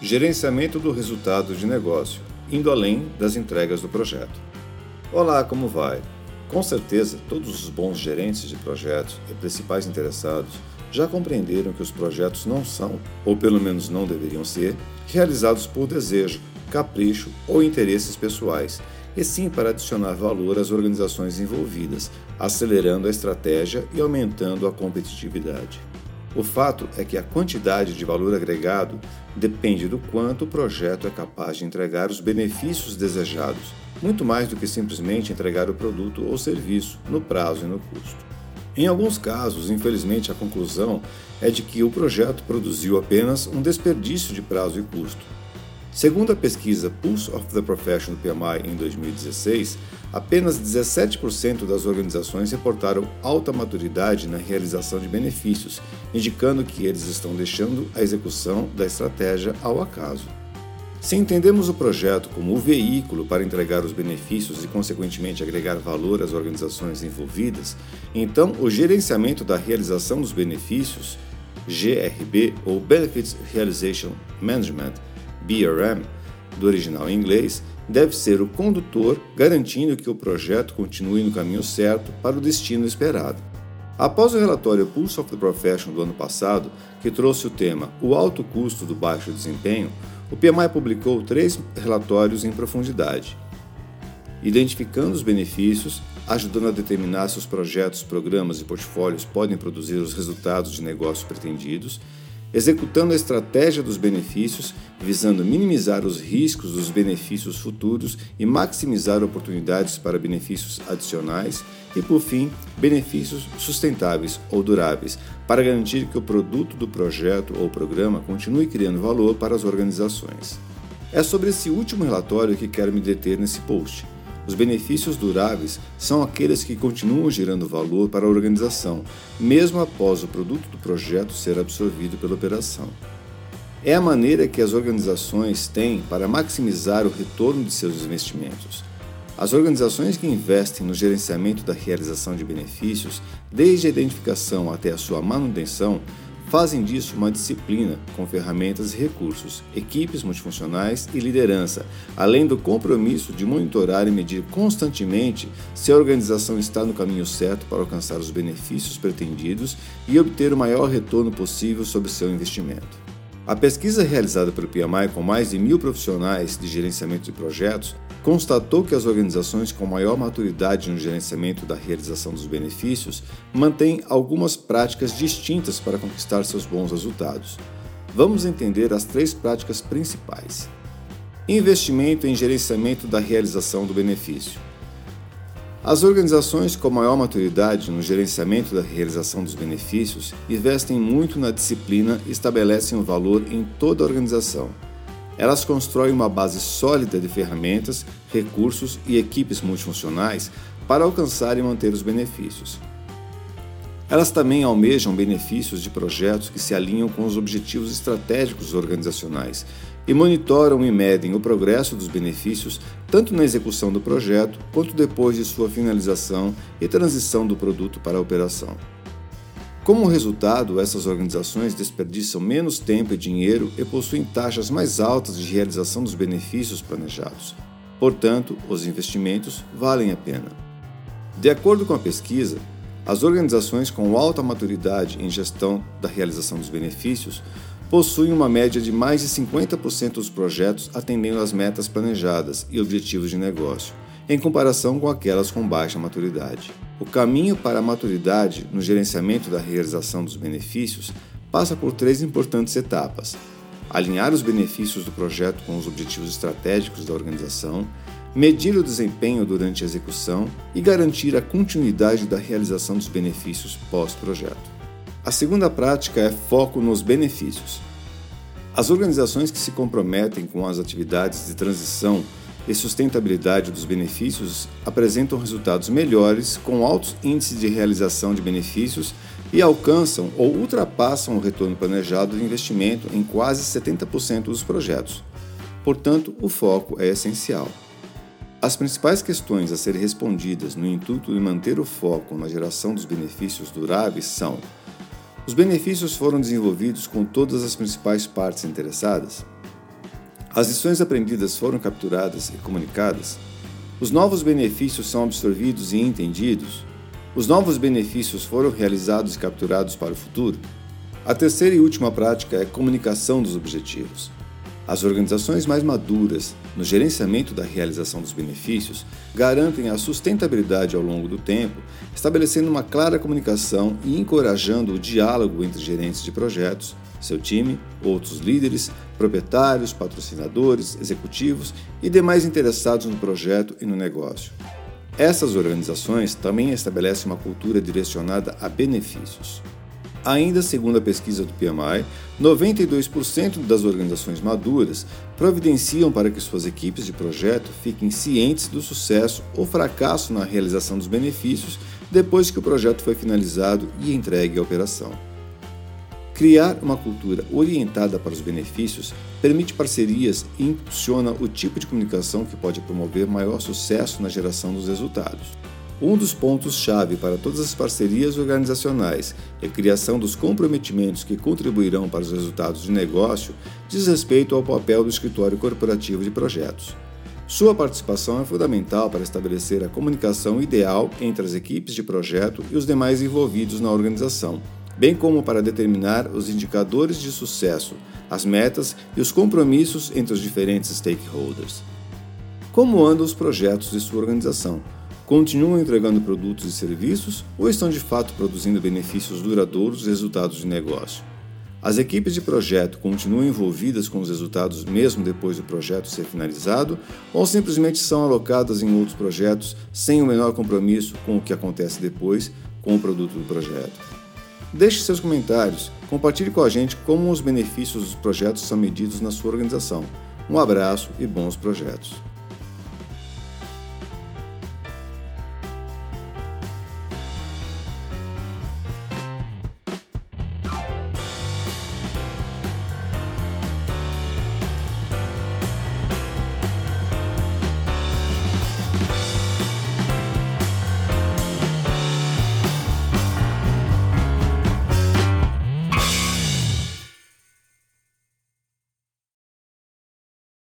Gerenciamento do resultado de negócio, indo além das entregas do projeto. Olá, como vai? Com certeza, todos os bons gerentes de projetos e principais interessados já compreenderam que os projetos não são, ou pelo menos não deveriam ser, realizados por desejo, capricho ou interesses pessoais, e sim para adicionar valor às organizações envolvidas, acelerando a estratégia e aumentando a competitividade. O fato é que a quantidade de valor agregado depende do quanto o projeto é capaz de entregar os benefícios desejados, muito mais do que simplesmente entregar o produto ou serviço no prazo e no custo. Em alguns casos, infelizmente, a conclusão é de que o projeto produziu apenas um desperdício de prazo e custo, Segundo a pesquisa Pulse of the Profession do PMI em 2016, apenas 17% das organizações reportaram alta maturidade na realização de benefícios, indicando que eles estão deixando a execução da estratégia ao acaso. Se entendemos o projeto como o veículo para entregar os benefícios e, consequentemente, agregar valor às organizações envolvidas, então o gerenciamento da realização dos benefícios, GRB ou Benefits Realization Management, BRM, do original em inglês, deve ser o condutor, garantindo que o projeto continue no caminho certo para o destino esperado. Após o relatório Pulse of the Profession do ano passado, que trouxe o tema O alto custo do baixo desempenho, o PMI publicou três relatórios em profundidade, identificando os benefícios, ajudando a determinar se os projetos, programas e portfólios podem produzir os resultados de negócio pretendidos executando a estratégia dos benefícios, visando minimizar os riscos dos benefícios futuros e maximizar oportunidades para benefícios adicionais, e, por fim, benefícios sustentáveis ou duráveis, para garantir que o produto do projeto ou programa continue criando valor para as organizações. É sobre esse último relatório que quero me deter nesse post os benefícios duráveis são aqueles que continuam gerando valor para a organização, mesmo após o produto do projeto ser absorvido pela operação. É a maneira que as organizações têm para maximizar o retorno de seus investimentos. As organizações que investem no gerenciamento da realização de benefícios, desde a identificação até a sua manutenção, fazem disso uma disciplina com ferramentas e recursos, equipes multifuncionais e liderança, além do compromisso de monitorar e medir constantemente se a organização está no caminho certo para alcançar os benefícios pretendidos e obter o maior retorno possível sobre seu investimento. A pesquisa realizada pelo PMI com mais de mil profissionais de gerenciamento de projetos constatou que as organizações com maior maturidade no gerenciamento da realização dos benefícios mantêm algumas práticas distintas para conquistar seus bons resultados. Vamos entender as três práticas principais. Investimento em gerenciamento da realização do benefício. As organizações com maior maturidade no gerenciamento da realização dos benefícios investem muito na disciplina e estabelecem o valor em toda a organização. Elas constroem uma base sólida de ferramentas, recursos e equipes multifuncionais para alcançar e manter os benefícios. Elas também almejam benefícios de projetos que se alinham com os objetivos estratégicos organizacionais e monitoram e medem o progresso dos benefícios tanto na execução do projeto quanto depois de sua finalização e transição do produto para a operação. Como resultado, essas organizações desperdiçam menos tempo e dinheiro e possuem taxas mais altas de realização dos benefícios planejados. Portanto, os investimentos valem a pena. De acordo com a pesquisa, as organizações com alta maturidade em gestão da realização dos benefícios possuem uma média de mais de 50% dos projetos atendendo às metas planejadas e objetivos de negócio, em comparação com aquelas com baixa maturidade. O caminho para a maturidade no gerenciamento da realização dos benefícios passa por três importantes etapas: alinhar os benefícios do projeto com os objetivos estratégicos da organização, medir o desempenho durante a execução e garantir a continuidade da realização dos benefícios pós-projeto. A segunda prática é foco nos benefícios. As organizações que se comprometem com as atividades de transição e sustentabilidade dos benefícios apresentam resultados melhores com altos índices de realização de benefícios e alcançam ou ultrapassam o retorno planejado de investimento em quase 70% dos projetos. Portanto, o foco é essencial. As principais questões a serem respondidas no intuito de manter o foco na geração dos benefícios duráveis são os benefícios foram desenvolvidos com todas as principais partes interessadas? As lições aprendidas foram capturadas e comunicadas? Os novos benefícios são absorvidos e entendidos? Os novos benefícios foram realizados e capturados para o futuro? A terceira e última prática é comunicação dos objetivos. As organizações mais maduras no gerenciamento da realização dos benefícios garantem a sustentabilidade ao longo do tempo, estabelecendo uma clara comunicação e encorajando o diálogo entre gerentes de projetos, seu time, outros líderes, proprietários, patrocinadores, executivos e demais interessados no projeto e no negócio. Essas organizações também estabelecem uma cultura direcionada a benefícios. Ainda segundo a pesquisa do PMI, 92% das organizações maduras providenciam para que suas equipes de projeto fiquem cientes do sucesso ou fracasso na realização dos benefícios depois que o projeto foi finalizado e entregue à operação. Criar uma cultura orientada para os benefícios permite parcerias e impulsiona o tipo de comunicação que pode promover maior sucesso na geração dos resultados. Um dos pontos-chave para todas as parcerias organizacionais e a criação dos comprometimentos que contribuirão para os resultados de negócio diz respeito ao papel do escritório corporativo de projetos. Sua participação é fundamental para estabelecer a comunicação ideal entre as equipes de projeto e os demais envolvidos na organização, bem como para determinar os indicadores de sucesso, as metas e os compromissos entre os diferentes stakeholders. Como andam os projetos de sua organização? Continuam entregando produtos e serviços ou estão de fato produzindo benefícios duradouros e resultados de negócio? As equipes de projeto continuam envolvidas com os resultados mesmo depois do projeto ser finalizado ou simplesmente são alocadas em outros projetos sem o menor compromisso com o que acontece depois com o produto do projeto? Deixe seus comentários, compartilhe com a gente como os benefícios dos projetos são medidos na sua organização. Um abraço e bons projetos!